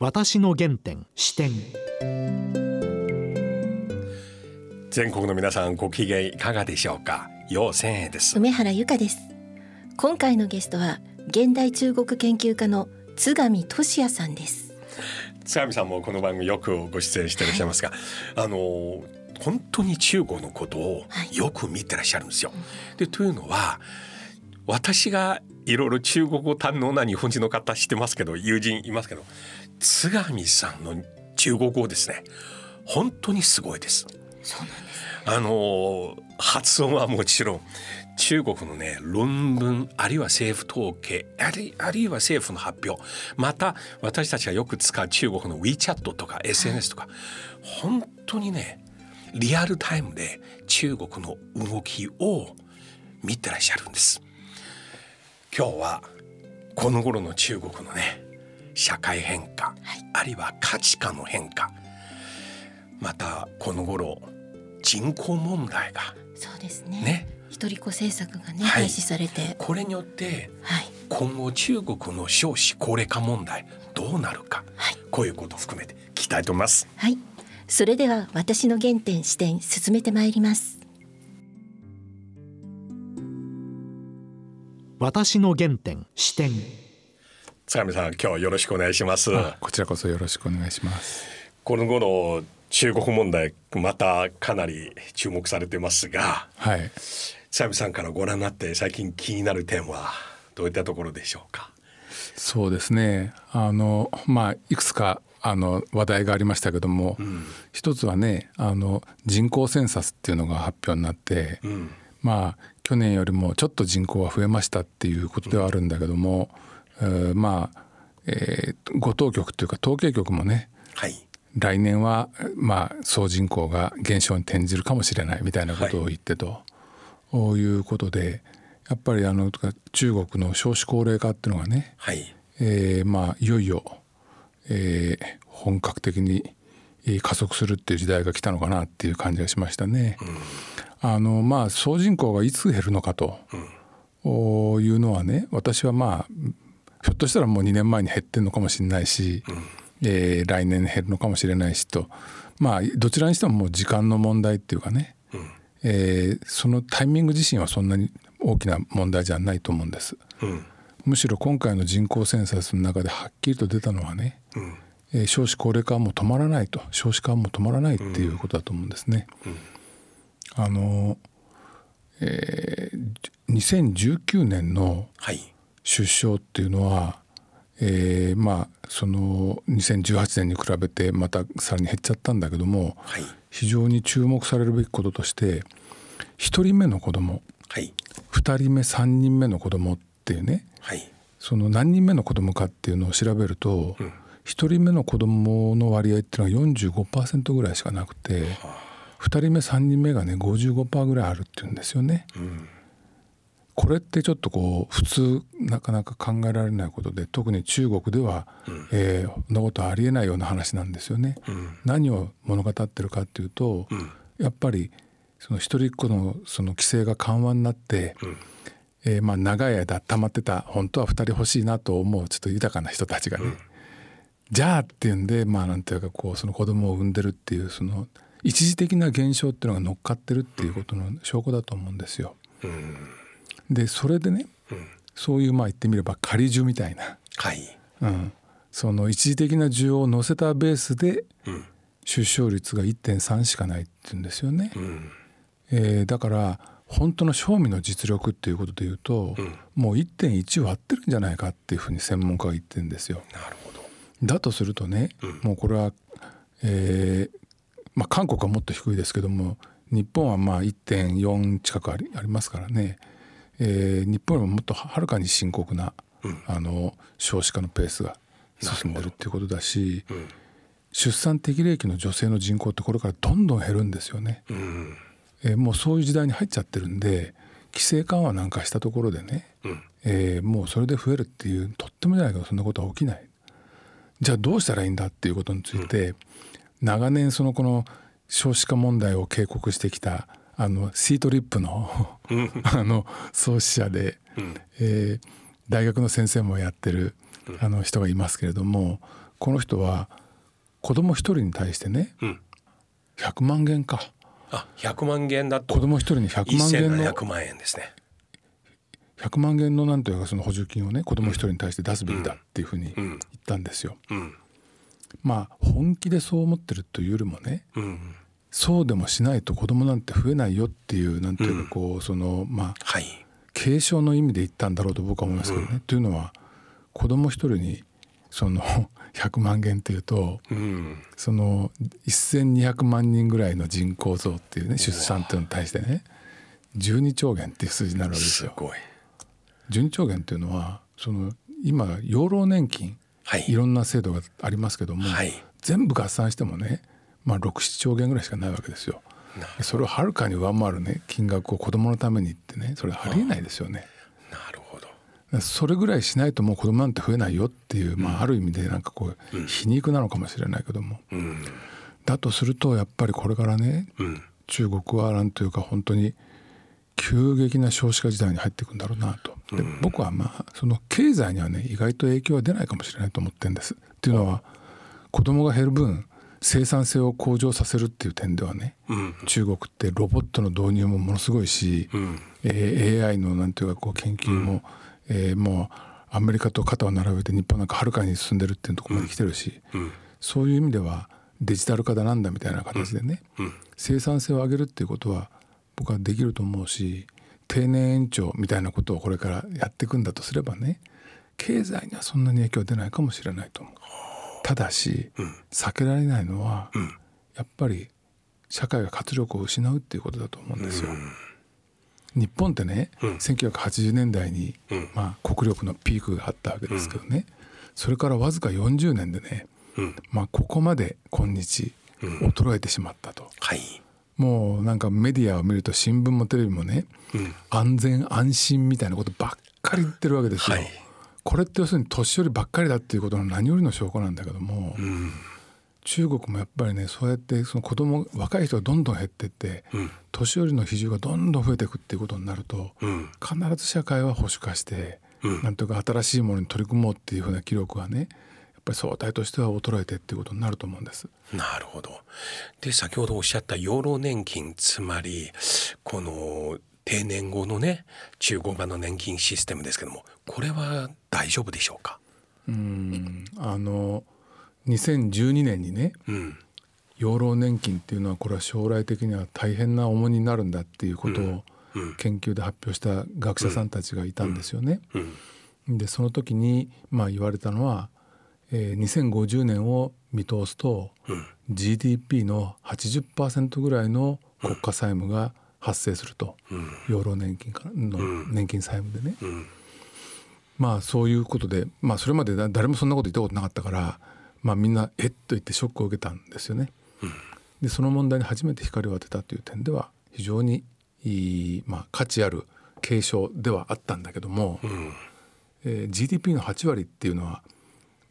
私の原点視点。全国の皆さんご機嫌いかがでしょうか？陽千恵です。梅原由香です。今回のゲストは現代中国研究家の津上俊也さんです。津上さんもこの番組よくご出演していらっしゃいますが、はい、あの本当に中国のことをよく見てらっしゃるんですよ。はい、でというのは私がいろいろ中国語堪能な日本人の方知ってますけど友人いますけど津上さんの中国語ですね本当にすごいです。そうなんですあの発音はもちろん中国のね論文あるいは政府統計あるあるいは政府の発表また私たちがよく使う中国の WeChat とか SNS とか、はい、本当にねリアルタイムで中国の動きを見てらっしゃるんです。今日はこの頃の中国のね社会変化、はい、あるいは価値観の変化またこの頃人口問題がそうですね。ね。一人っ子政策がね、はい、廃止されて。これによって、はい、今後中国の少子高齢化問題どうなるか、はい、こういうことを含めて聞きたいと思います。はい。それでは私の原点視点進めてまいります。私の原点視点津上さん今日はよろしくお願いします。こちらこそよろしくお願いします。この頃中国問題またかなり注目されてますが、はい、津上さんからご覧になって最近気になる点はどういったところでしょうか？そうですね。あのまあいくつかあの話題がありましたけども、うん、一つはねあの人口センサスっていうのが発表になって、うん、まあ去年よりもちょっと人口は増えましたっていうことではあるんだけども、うん、えー、まあ、えー、ご当局というか統計局もね、はい、来年はまあ総人口が減少に転じるかもしれないみたいなことを言ってと、はい、いうことでやっぱりあの中国の少子高齢化っていうのがね、はい。えー、まあいよいよ、えー、本格的に加速するっていう時代が来たのかなっていう感じがしましたね。うん、あのまあ総人口がいつ減るのかと、うん、いうのはね私はまあひょっとしたらもう2年前に減ってんのかもしれないし、うん。えー、来年減るのかもしれないしと。まあどちらにしてももう時間の問題っていうかね、うん、えー、そのタイミング自身はそんなに大きな問題じゃないと思うんです。うん、むしろ今回の人口センサスの中ではっきりと出たのはね、うん、えー、少子高齢化はもう止まらないと。少子化はもう止まらないっていうことだと思うんですね。あのえー、2019年の出生っていうのは、えー、まあその2018年に比べてまたさらに減っちゃったんだけども、はい、非常に注目されるべきこととして1人目の子供、はい、2人目3人目の子供っていうね、はい、その何人目の子供かっていうのを調べると、うん、1人目の子供の割合っていうのは45%ぐらいしかなくて、はあ、2人目3人目がね55%ぐらいあるっていうんですよね。うんこれってちょっとこう普通なかなか考えられないことで特に中国では、うん、えー、そんなことありえないような話なんですよね。うん、何を物語ってるかっていうと、うん、やっぱりその一人っ子のその規制が緩和になって、うん、えー、まあ長い間溜まってた本当は2人欲しいなと思うちょっと豊かな人たちがね、じゃあっていうんでまあなんていうかこうその子供を産んでるっていうその一時的な現象っていうのが乗っかってるっていうことの証拠だと思うんですよ。うんでそれでね、うん、そういうまあ言ってみれば仮需みたいな、はい。うん、その一時的な需要を乗せたベースで、出生率が1.3しかないって言うんですよね。うん、えー、だから本当の賞味の実力っていうことで言うと、うん、もう1.1割ってるんじゃないかっていうふうに専門家が言ってるんですよ。なるほど。だとするとね、うん、もうこれは、えーまあ、韓国はもっと低いですけども日本はまあ1.4近くありありますからねえー、日本よりももっとはるかに深刻な、うん、あの少子化のペースが進んでるっていうことだし、うん、出産適齢期の女性の人口ってこれからどんどん減るんですよね。うん、えー、もうそういう時代に入っちゃってるんで規制緩和なんかしたところでね、うん、えー、もうそれで増えるっていうとってもじゃないけどそんなことは起きない。じゃあどうしたらいいんだっていうことについて、長年そのこの少子化問題を警告してきたあのシートリップのあの創始者で、うん、えー、大学の先生もやってるあの人がいますけれどもこの人は子供一人に対してね、うん。100万元か。あ100万元だと。子供一人に100万元の1700万円ですね。100万元のなんというかその補助金をね子供一人に対して出すべきだっていうふうに言ったんですよ。うん。まあ本気でそう思ってるというよりもねうんそうでもしないと子供なんて増えないよっていうなんていうかこうそのまあはい。継承の意味で言ったんだろうと僕は思いますけどね。というのは子供一人にその 100万元っていうとうん。その1200万人ぐらいの人口増っていうね出産っていうのに対してね12兆元っていう数字になるわけですよ。すごい。12兆元っていうのはその今養老年金はい。いろんな制度がありますけども、はい。全部合算してもね、まあ、67兆元ぐらいしかないわけですよ。それをはるかに上回るね金額を子供のためにってねそれありえないですよね。なるほどそれぐらいしないともう子供なんて増えないよっていう、まあ、ある意味でなんかこう皮肉なのかもしれないけども、うんだとするとやっぱりこれからねうん中国はなんというか本当に急激な少子化時代に入っていくんだろうなと。で僕はまあその経済にはね意外と影響は出ないかもしれないと思ってるんです。っていうのは子供が減る分生産性を向上させるっていう点ではね、うん。中国ってロボットの導入もものすごいし、うん。えー AI のなんていうかこう研究も、えーもうアメリカと肩を並べて日本なんかはるかに進んでるっていうところまで来てるし、うん。そういう意味ではデジタル化だなんだみたいな形でね、うん。生産性を上げるっていうことは僕はできると思うし定年延長みたいなことをこれからやっていくんだとすればね経済にはそんなに影響は出ないかもしれないと思う。ただし、避けられないのは、ん。やっぱり社会が活力を失うっていうことだと思うんですよ。日本ってね、1980年代に、まあ、国力のピークがあったわけですけどね、それからわずか40年でね、うん。まあ、ここまで今日衰えてしまったと。はい。もうなんかメディアを見ると新聞もテレビもね、安全安心みたいなことばっかり言ってるわけですよ。はいこれって要するに年寄りばっかりだっていうことの何よりの証拠なんだけども、うん中国もやっぱりねそうやってその子供若い人がどんどん減ってって、うん年寄りの比重がどんどん増えていくっていうことになると、うん必ず社会は保守化して、うんなんとか新しいものに取り組もうっていうふうな記録がねやっぱり相対としては衰えてっていうことになると思うんです。なるほど。で先ほどおっしゃった養老年金つまりこの定年後のね中国版の年金システムですけどもこれは大丈夫でしょうか？うん。あの2012年にねうん。養老年金っていうのはこれは将来的には大変な重荷になるんだっていうことをうん。研究で発表した学者さんたちがいたんですよね。うん。でその時にまあ言われたのは、えー2050年を見通すと、GDP の80%ぐらいの国家債務が発生すると、養老年金からの年金債務でね、ん。まあそういうことで、まあ、それまでだ誰もそんなこと言ったことなかったから、まあ、みんなえっと言ってショックを受けたんですよね。でその問題に初めて光を当てたという点では非常にいい、まあ、価値ある継承ではあったんだけども、うん。えー GDP の8割っていうのは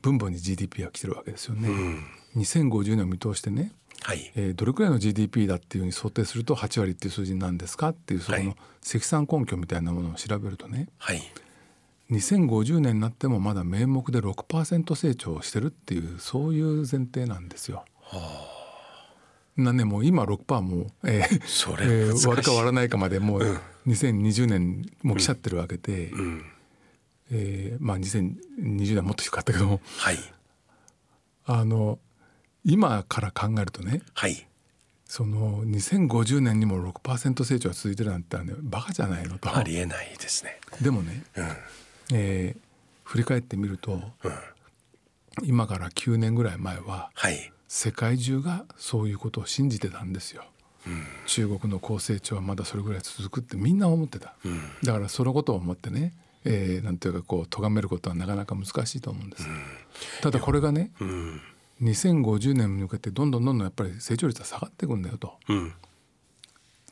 分母に GDP が来てるわけですよね。うん。2050年を見通してね、はい。えーどれくらいの GDP だっていうふうに想定すると8割っていう数字なんですかっていうそこのはい積算根拠みたいなものを調べるとね。はい。2050年になってもまだ名目で6%成長してるっていうそういう前提なんですよ。なねもう今6%もう、えーそれえー割るか割らないかまでもう2020年も来ちゃってるわけで、うん。えーまあ2020年はもっと低かったけども。はい。あの今から考えるとねはい。その2050年にも6%成長が続いてるなんてねバカじゃないのと。ありえないですね。でもね、うん。えー振り返ってみると、今から9年ぐらい前ははい。世界中がそういうことを信じてたんですよ。中国の高成長はまだそれぐらい続くってみんな思ってた、だからそのことを思ってね、えーなんていうかこう咎めることはなかなか難しいと思うんです、ただこれがねうん2050年に向けてどんどんどんどんやっぱり成長率は下がっていくんだよと。うん。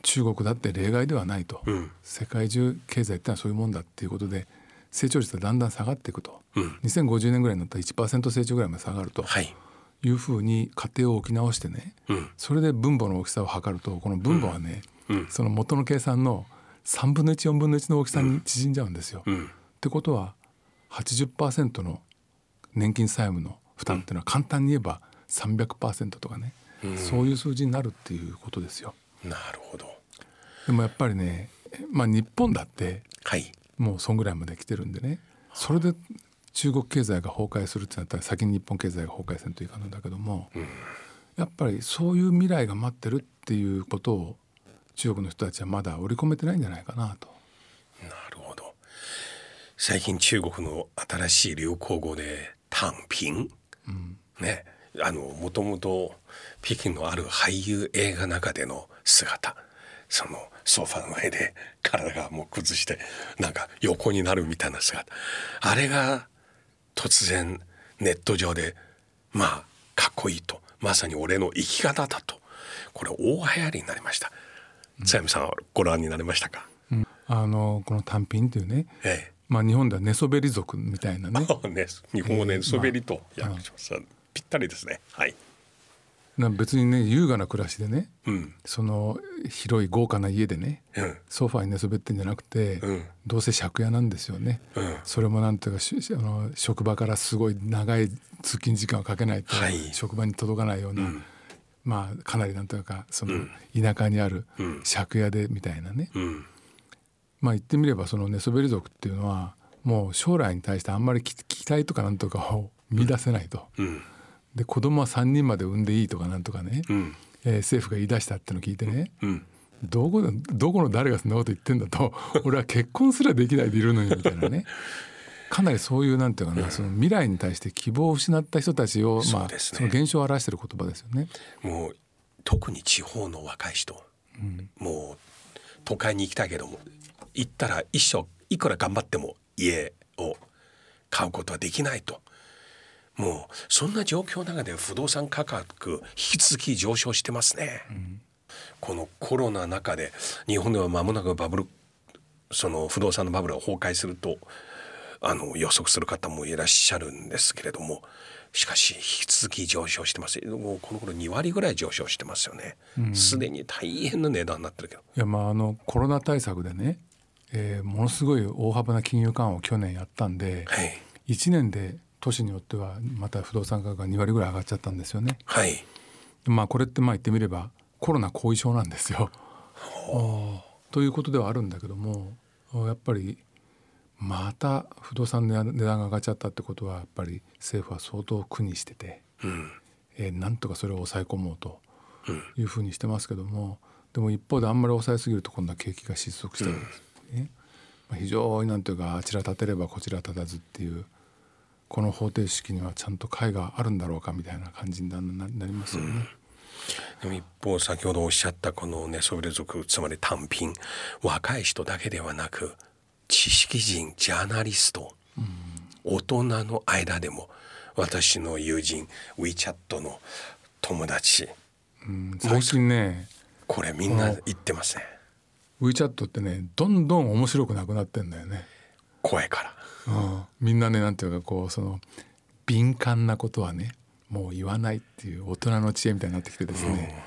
中国だって例外ではないと、うん。世界中経済ってのはそういうもんだっていうことで成長率はだんだん下がっていくと、うん。2050年ぐらいになったら1%成長ぐらいまで下がるとはい。いうふうに過程を置き直してねうん。それで分母の大きさを測るとこの分母はね、うん。その元の計算の3分の14分の1の大きさに縮んじゃうんですよ。うん。ってことは80%の年金債務の負担っていうのは簡単に言えば300%とかね、そういう数字になるっていうことですよ。なるほど。でもやっぱりね、まあ、日本だってはい。もうそんぐらいまで来てるんでねそれで中国経済が崩壊するってなったら先に日本経済が崩壊せんといかんのだけども、やっぱりそういう未来が待ってるっていうことを中国の人たちはまだ織り込めてないんじゃないかなと。なるほど。最近中国の新しい流行語で「単品」ねあのもともと北京のある俳優映画の中での姿。そのソファーの上で体がもう崩してなんか横になるみたいな姿。あれが突然ネット上でまあかっこいいと。まさに俺の生き方だと。これ大流行りになりました。さやみさんはご覧になりましたか、あのこの単品っていうね、ええまあ、日本では寝そべり族みたいなね ね、日本語で滑りと訳します、ぴったりですね。はい。な別にね優雅な暮らしでねうん。その広い豪華な家でねうん。ソファーに寝そべってんじゃなくて、うんどうせ借家なんですよね、うんそれもなんていうかしあの職場からすごい長い通勤時間をかけないとはい職場に届かないような、まあかなりなんというかその田舎にあるうん借家でみたいなね、うん。まあ言ってみればその寝そべり族っていうのはもう将来に対してあんまり期期待とかなんとかを見出せないと。うん。で子供は3人まで産んでいいとかなんとかね、うん。えー政府が言い出したってのを聞いてね、うん。どこどこの誰がそんなこと言ってんだと 俺は結婚すらできないでいるのにみたいなねかなりそういうなんていうかな、その未来に対して希望を失った人たちを、まあその現象を表している言葉ですよね。もう特に地方の若い人、もう都会に行きたいけども行ったら一生いくら頑張っても家を買うことはできないと。もうそんな状況の中で不動産価格引き続き上昇してますね。このコロナの中で日本では間もなくバブルその不動産のバブルが崩壊するとあの予測する方もいらっしゃるんですけれどもしかし引き続き上昇してますもうこの頃2割ぐらい上昇してますよねすで、に大変な値段になってるけどいやまああのコロナ対策でね、えーものすごい大幅な金融緩和を去年やったんで、はい。1年で都市によってはまた不動産価格が2割ぐらい上がっちゃったんですよね。はい。まあこれってまあ言ってみればコロナ後遺症なんですよ。ということではあるんだけどもやっぱりまた不動産の値段が上がっちゃったってことはやっぱり政府は相当苦にしてて、うん。えーなんとかそれを抑え込もうというふうにしてますけどもでも一方であんまり抑えすぎると今度は景気が失速したわけです。よね。まあ、非常になんていうかあちら立てればこちら立たずっていうこの方程式にはちゃんと解があるんだろうかみたいな感じになりますよね。でも一方先ほどおっしゃったこの寝そべり族つまり単品若い人だけではなく知識人ジャーナリスト、大人の間でも私の友人 WeChat の友達うん最近ねこれみんな言ってますね WeChat ってねどんどん面白くなくなってんだよね。声から。うん、みんなねなんていうかこうその敏感なことはねもう言わないっていう大人の知恵みたいになってきてですね、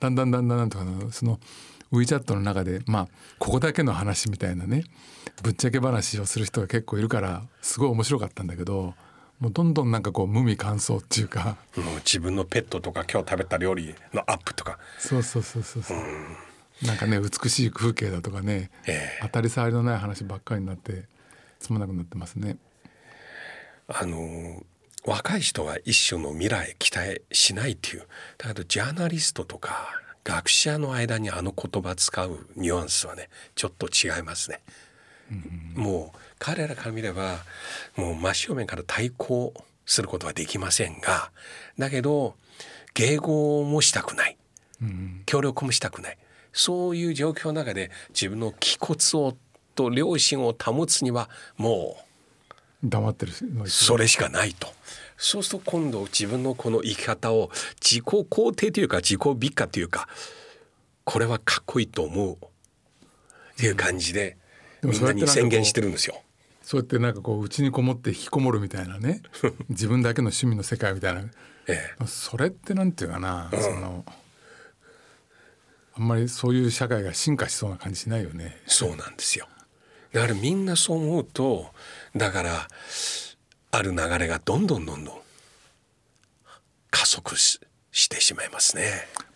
だんだんだんだんなんとかなその WeChat の中でまあここだけの話みたいなねぶっちゃけ話をする人が結構いるからすごい面白かったんだけどもうどんどんなんかこう無味乾燥っていうか。もう自分のペットとか今日食べた料理のアップとか。そうそうそうそうそう、なんかね美しい風景だとかね、ええ。当たり障りのない話ばっかりになってつまなくなってますね。あの若い人は一種の未来期待しないっていう。だけどジャーナリストとか学者の間にあの言葉使うニュアンスはねちょっと違いますね。もう彼らから見ればもう真正面から対抗することはできませんがだけど迎合もしたくない。協力もしたくないそういう状況の中で自分の気骨をと良心を保つにはもう黙ってるのそれしかないと。そうすると今度自分のこの生き方を自己肯定というか自己美化というかこれはかっこいいと思う。っていう感じでみんなに宣言してるんですよ。そうやってなんかこう家にこもって引きこもるみたいなね。自分だけの趣味の世界みたいな。ええ、それってなんていうかな、そのあんまりそういう社会が進化しそうな感じしないよね。そうなんですよ。だからみんなそう思うとだからある流れがどんどんどんどん速ししてしまいますね。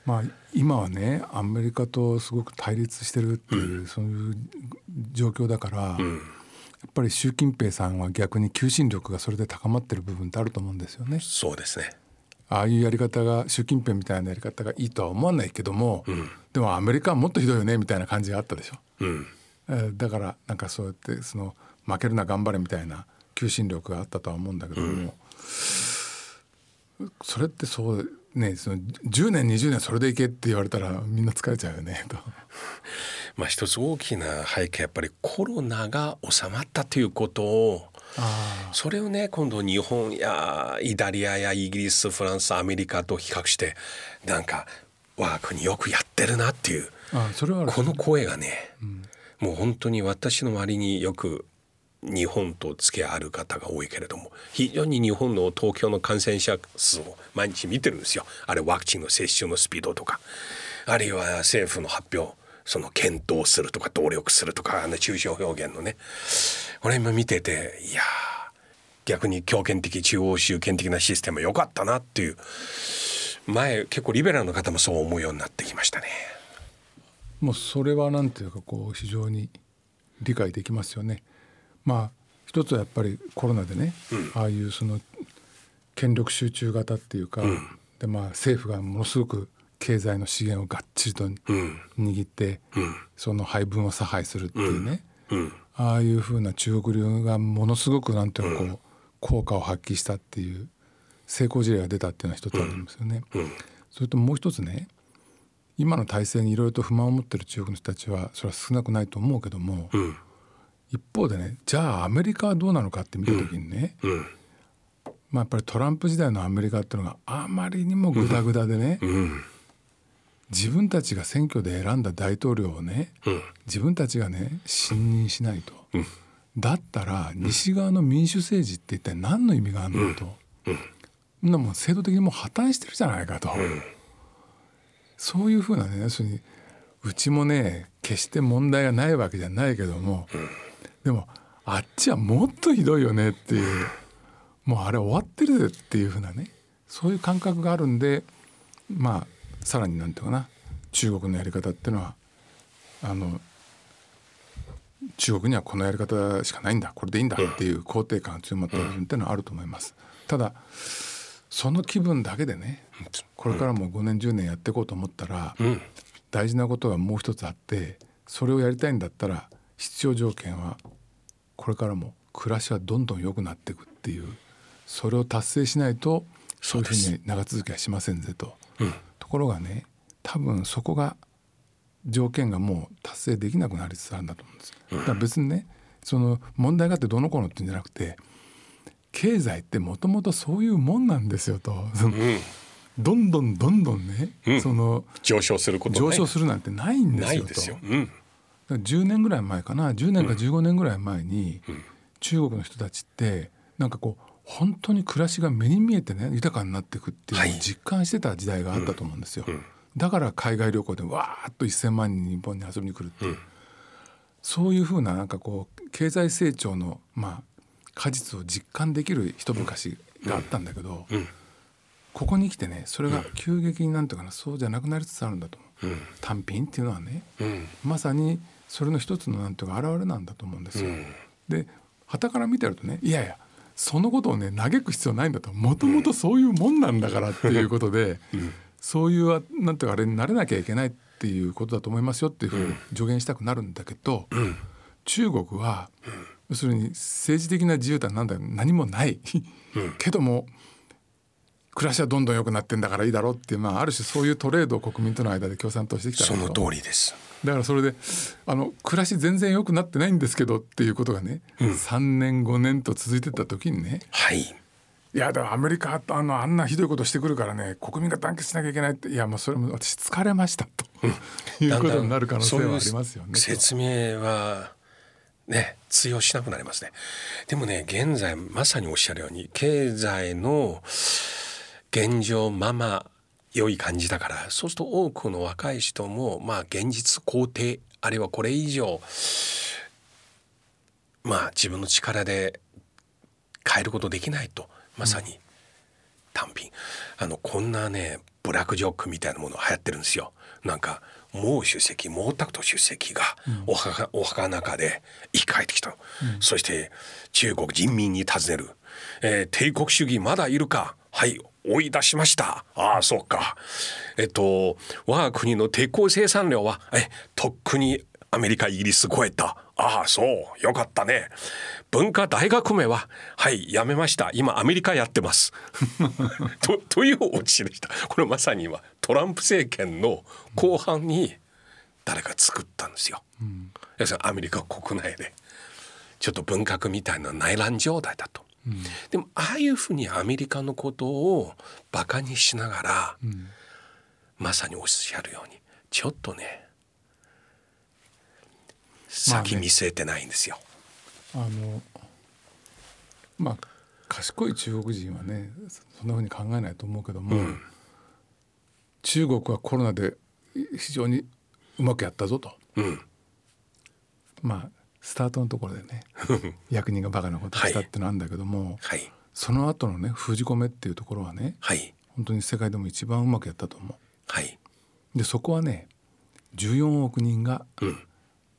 まあ、今はねアメリカとすごく対立してるっていう、そういう状況だから、やっぱり習近平さんは逆に求心力がそれで高まってる部分ってあると思うんですよね。そうですね。ああいうやり方が習近平みたいなやり方がいいとは思わないけども、でもアメリカはもっとひどいよねみたいな感じがあったでしょ。うん、えーだからなんかそうやってその負けるな頑張れみたいな求心力があったとは思うんだけども、それってそうねその10年20年それでいけって言われたらみんな疲れちゃうよねと。まあ一つ大きな背景やっぱりコロナが収まったということをあそれをね今度日本やイタリアやイギリスフランスアメリカと比較してなんか我が国よくやってるなっていうこの声がね、もう本当に私の周りによく日本と付き合いある方が多いけれども非常に日本の東京の感染者数を毎日見てるんですよ。あれワクチンの接種のスピードとかあるいは政府の発表その検討するとか努力するとかあの抽象表現のね俺今見てていやー逆に強権的中央集権的なシステム良かったなっていう前結構リベラルの方もそう思うようになってきましたね。もうそれはなんていうかこう非常に理解できますよね。まあ一つはやっぱりコロナでね、ああいうその権力集中型っていうか、でまあ政府がものすごく経済の資源をがっちりと握って、その配分を差配するっていうね、ああいうふうな中国流がものすごくなんていうかこう、効果を発揮したっていう成功事例が出たっていうのは一つあるんですよね。それともう一つね今の体制にいろいろと不満を持ってる中国の人たちはそれは少なくないと思うけども、一方でねじゃあアメリカはどうなのかって見た時にね、まあ、やっぱりトランプ時代のアメリカっていうのがあまりにもグダグダでね、自分たちが選挙で選んだ大統領をね、自分たちがね信任しないと、だったら西側の民主政治って一体何の意味があるのと、そんなもん制度的にもう破綻してるじゃないかと、そういうふうなね要するにうちもね決して問題がないわけじゃないけども、でもあっちはもっとひどいよねっていうもうあれ終わってるぜっていうふうなねそういう感覚があるんでまあさらになんていうかな中国のやり方っていうのはあの中国にはこのやり方しかないんだこれでいいんだっていう肯定感が強まった部分っていうのはあると思います。ただその気分だけでねこれからも5年10年やっていこうと思ったら、大事なことがもう一つあってそれをやりたいんだったら必要条件はこれからも暮らしはどんどん良くなっていくっていうそれを達成しないとそういうふうに長続きはしませんぜと。ところがね多分そこが条件がもう達成できなくなりつつあるんだと思うんです。だから別にねその問題があってどの子のってんじゃなくて経済ってもともとそういうもんなんですよと。そのどんどんどんどんね、その上昇すること上昇するなんてないんですよと。ですよ。うんだから10年ぐらい前かな10年か15年ぐらい前に、中国の人たちってなんかこう本当に暮らしが目に見えてね豊かになっていくっていう実感してた時代があったと思うんですよ。だから海外旅行でわーっと1,000万人日本に遊びに来るっていう、そういうふうななんかこう経済成長のまあ果実を実感できる一昔があったんだけど、ここに来てねそれが急激になんていうかなそうじゃなくなりつつあるんだと思う。単品っていうのはね、うん。まさにそれの一つのなんていうか表れなんだと思うんですよ。で傍から見てるとねいやいやそのことをね嘆く必要ないんだと。もともとそういうもんなんだからっていうことで、そういうなんていうかあれになれなきゃいけないっていうことだと思いますよっていうふうに助言したくなるんだけど、中国は、要するに政治的な自由とはなんだ何もない、けども暮らしはどんどん良くなってんだからいいだろうっていう、まあ、ある種そういうトレードを国民との間で共産党してきたその通りです。だからそれであの暮らし全然良くなってないんですけどっていうことがね、3年5年と続いてった時にねはい。いやでもアメリカあのあんなひどいことしてくるからね国民が団結しなきゃいけないっていやもうそれも私疲れましたと、いうことになる可能性はありますよね。そういう説明はね通用しなくなりますね。でもね現在まさにおっしゃるように経済の現状まま良い感じだからそうすると多くの若い人もまあ現実肯定あるいはこれ以上まあ自分の力で変えることできないとまさに単品。あのこんなねブラックジョークみたいなもの流行ってるんですよ。なんか毛主席毛沢東主席がお墓,、お墓の中で生き返ってきた、そして中国人民に尋ねる、えー帝国主義まだいるか？はい追い出しました。ああそうか。えっと我が国の鉄鋼生産量はえとっくにアメリカイギリス超えた。ああそう。よかったね。文化大学名ははいやめました。今アメリカやってます。とというオチでした。これまさに今トランプ政権の後半に誰か作ったんですよ、要するにアメリカ国内でちょっと文革みたいな内乱状態だと、でもああいうふうにアメリカのことをバカにしながら、まさにおっしゃるようにちょっとねまあね先見据えてないんですよ、あのまあ賢い中国人はねそんなふうに考えないと思うけども、うん。中国はコロナで非常にうまくやったぞと。うん。まあスタートのところでね役人がバカなことしたってのあるんだけども、はい。その後のね封じ込めっていうところはねはい。本当に世界でも一番うまくやったと思はい、う。でそこはね14億人がうん。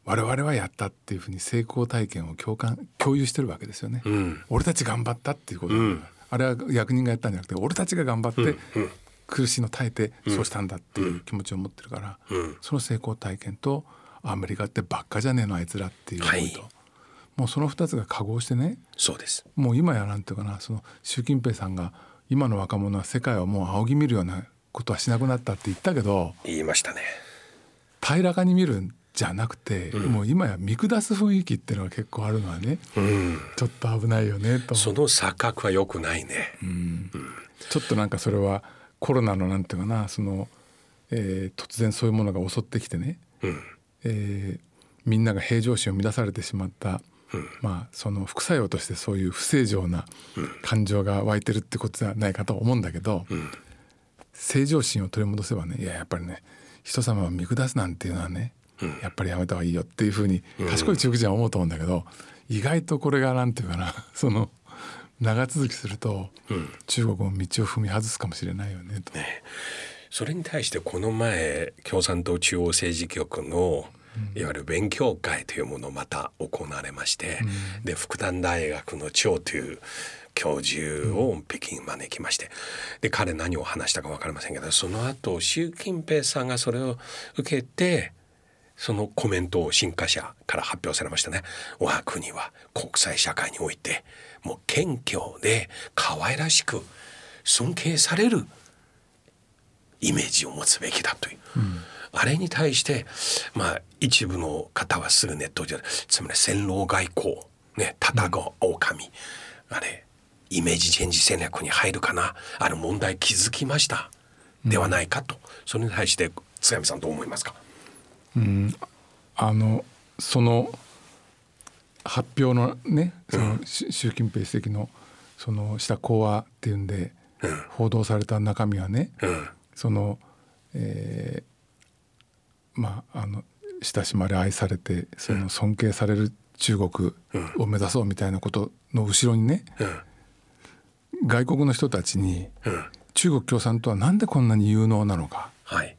我々はやったっていうふうに成功体験を共感共有してるわけですよね。うん。俺たち頑張ったっていうこと、うん。あれは役人がやったんじゃなくて俺たちが頑張って、うん。苦しいの耐えてそうしたんだっていう気持ちを持ってるから、うん。その成功体験とアメリカってばっかじゃねえのあいつらっていう思い。と、はいもうその2つが化合してね。そうです。もう今やなんていうかなその習近平さんが今の若者は世界をもう仰ぎ見るようなことはしなくなったって言ったけど言いましたね。平らかに見るんじゃなくて、もう今や見下す雰囲気っていうのが結構あるのはねうん。ちょっと危ないよねと。その錯覚は良くないね、ちょっとなんかそれはコロナのなんていうかなその、えー突然そういうものが襲ってきてね、うんえーみんなが平常心を乱されてしまった、まあその副作用としてそういう不正常な感情が湧いてるってことじゃないかと思うんだけど、正常心を取り戻せばねいややっぱりね人様を見下すなんていうのはね、やっぱりやめた方がいいよっていうふうに賢い中国人は思うと思うんだけど、意外とこれがなんていうかな その長続きすると、中国も道を踏み外すかもしれないよねと。それに対してこの前共産党中央政治局のいわゆる勉強会というものをまた行われまして、で復旦大学の張という教授を北京に招きましてで彼何を話したか分かりませんけどその後習近平さんがそれを受けてそのコメントを新華社から発表されましたね。我が国は国際社会においてもう謙虚で可愛らしく尊敬されるイメージを持つべきだという、あれに対してまあ一部の方はすぐネットでつまり戦狼外交ね戦う狼、あれイメージチェンジ戦略に入るかなある問題気づきましたではないかと、それに対して津上さんどう思いますか？あのその発表のねその、し習近平主席のそのした講話っていうんで、報道された中身はね、うん。その、えーまああの親しまれ愛されてその尊敬される中国を目指そうみたいなことの後ろにね、外国の人たちにうん。中国共産党はなんでこんなに有能なのか、はい。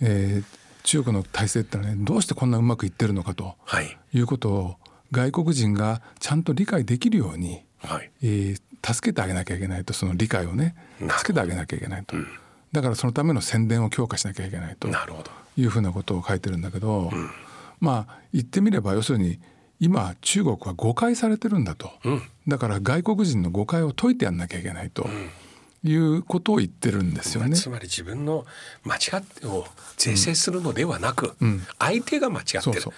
えー中国の体制ってのはねどうしてこんなうまくいってるのかとはい。いうことを外国人がちゃんと理解できるように、はい。えー助けてあげなきゃいけないとその理解をね助けてあげなきゃいけないと、だからそのための宣伝を強化しなきゃいけないというふうなことを書いてるんだけど、まあ言ってみれば要するに今中国は誤解されてるんだと、だから外国人の誤解を解いてやんなきゃいけないということを言ってるんですよね。つまり自分の間違ってを是正するのではなく、相手が間違ってる。そうそ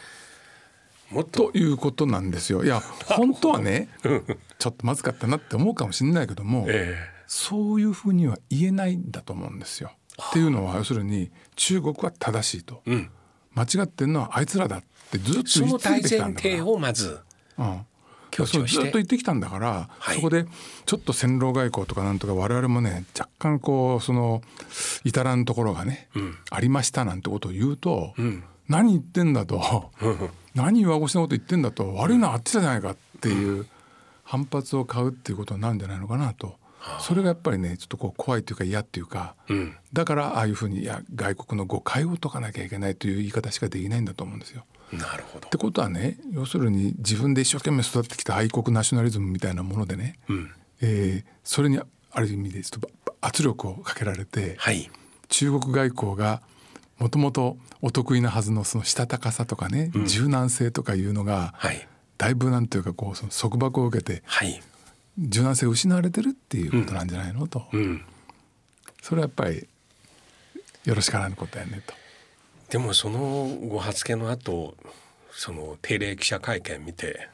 う。もっと。ということなんですよ。いや本当はね ちょっとまずかったなって思うかもしれないけども、えそういうふうには言えないんだと思うんですよ。っていうのは要するに中国は正しいと、えうん、間違ってんのはあいつらだってずっと言い続大前けてきたんだから。提。をまずうずっと言ってきたんだから、はい。そこでちょっと戦狼外交とかなんとか我々もね若干こうその至らんところがね、ありましたなんてことを言うと、何言ってんだと、何上越しなこと言ってんだと悪いのはあっちじゃないかっていう反発を買うっていうことになるんじゃないのかなとそれがやっぱりねちょっとこう怖いというか嫌っていうか、うん。だからああいうふうにいや外国の誤解を解かなきゃいけないという言い方しかできないんだと思うんですよ。なるほど。ってことはね要するに自分で一生懸命育ってきた愛国ナショナリズムみたいなものでね、うん。えーそれにある意味ですとば圧力をかけられて、はい。中国外交がもともとお得意なはずのそのしたたかさとかね、柔軟性とかいうのが、はい。だいぶなんていうかこうその束縛を受けてはい柔軟性が失われてるっていうことなんじゃないのと、うんそれはやっぱりよろしからぬことやねと。でもそのご発言の後その定例記者会見見て、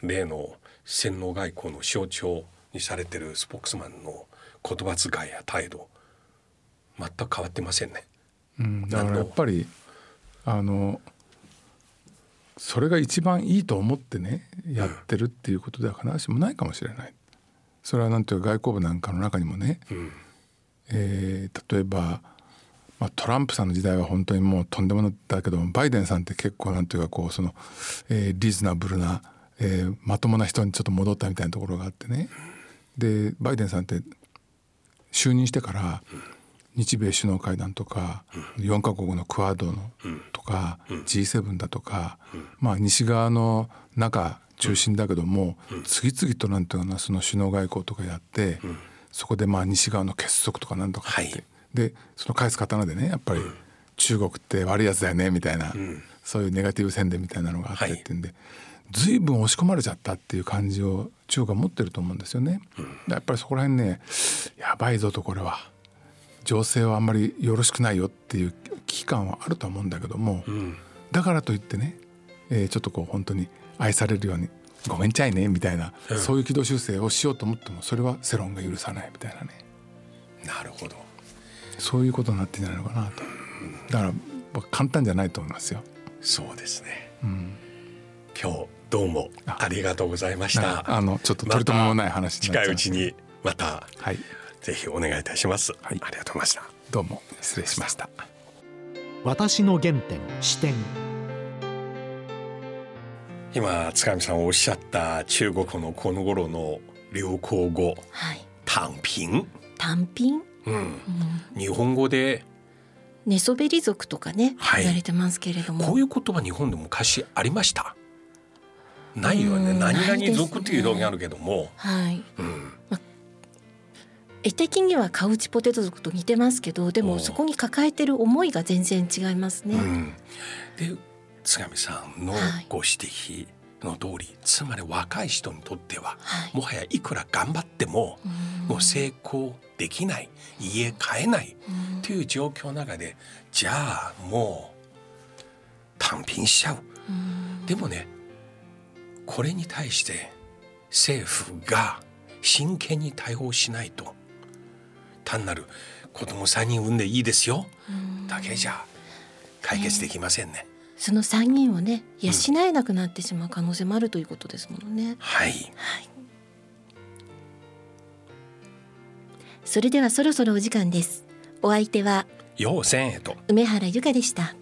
例の洗脳外交の象徴にされてるスポークスマンの言葉遣いや態度全く変わってませんね。うん、だからやっぱりあのそれが一番いいと思ってねやってるっていうことでは必ずしもないかもしれない。それはなんていうか外交部なんかの中にもね、ん。えー例えば、まあ、トランプさんの時代は本当にもうとんでもないだけどもバイデンさんって結構なんていうかこうその、えーリーズナブルな、えーまともな人にちょっと戻ったみたいなところがあってね。でバイデンさんって就任してから日米首脳会談とか4カ国のクアッドのとか G7 だとかまあ西側の中中心だけども次々となんていうかなその首脳外交とかやってそこでまあ西側の結束とかなんとかってはい。でその返す刀でねやっぱり中国って悪いやつだよねみたいなそういうネガティブ宣伝みたいなのがあってってんで随分押し込まれちゃったっていう感じを中国は持ってると思うんですよね。やっぱりそこら辺ねやばいぞとこれは。情勢はあんまりよろしくないよっていう危機感はあるとは思うんだけども、だからといってね、えーちょっとこう本当に愛されるように「ごめんちゃいね」みたいな、そういう軌道修正をしようと思ってもそれは世論が許さないみたいなね。なるほど。そういうことになってんじゃないのかなと。だから僕簡単じゃないと思いますよ。そうですね、今日どうもあ。りがとうございました。かあのちょっと取り留めもない話になっちゃ近いうちにまたはい。ぜひお願いいたします、はい。ありがとうございました。どうも失礼しました。私の原点視点今塚上さんおっしゃった中国のこの頃の流行語はい。単品、単品？うん、日本語で？寝そべり族とかね、はい。言われてますけれども。こういう言葉日本で昔ありました？ないよね。うん。何々族っていう表現あるけども、はい。うん、絵的にはカウチポテト族と似てますけどでもそこに抱えてる思いが全然違いますね、うん、で津上さんのはい。ご指摘の通り、つまり若い人にとっては、はい。もはやいくら頑張っても、もう成功できない家買えないうん。という状況の中でじゃあもう単品しちゃう。うん。でもねこれに対して政府が真剣に対応しないと単なる子供3人産んでいいですよ。だけじゃ解決できませんね。その3人をね養えなくなってしまう可能性もあるということですものね、はい。はい。それではそろそろお時間です。お相手は要千へと。梅原由香でした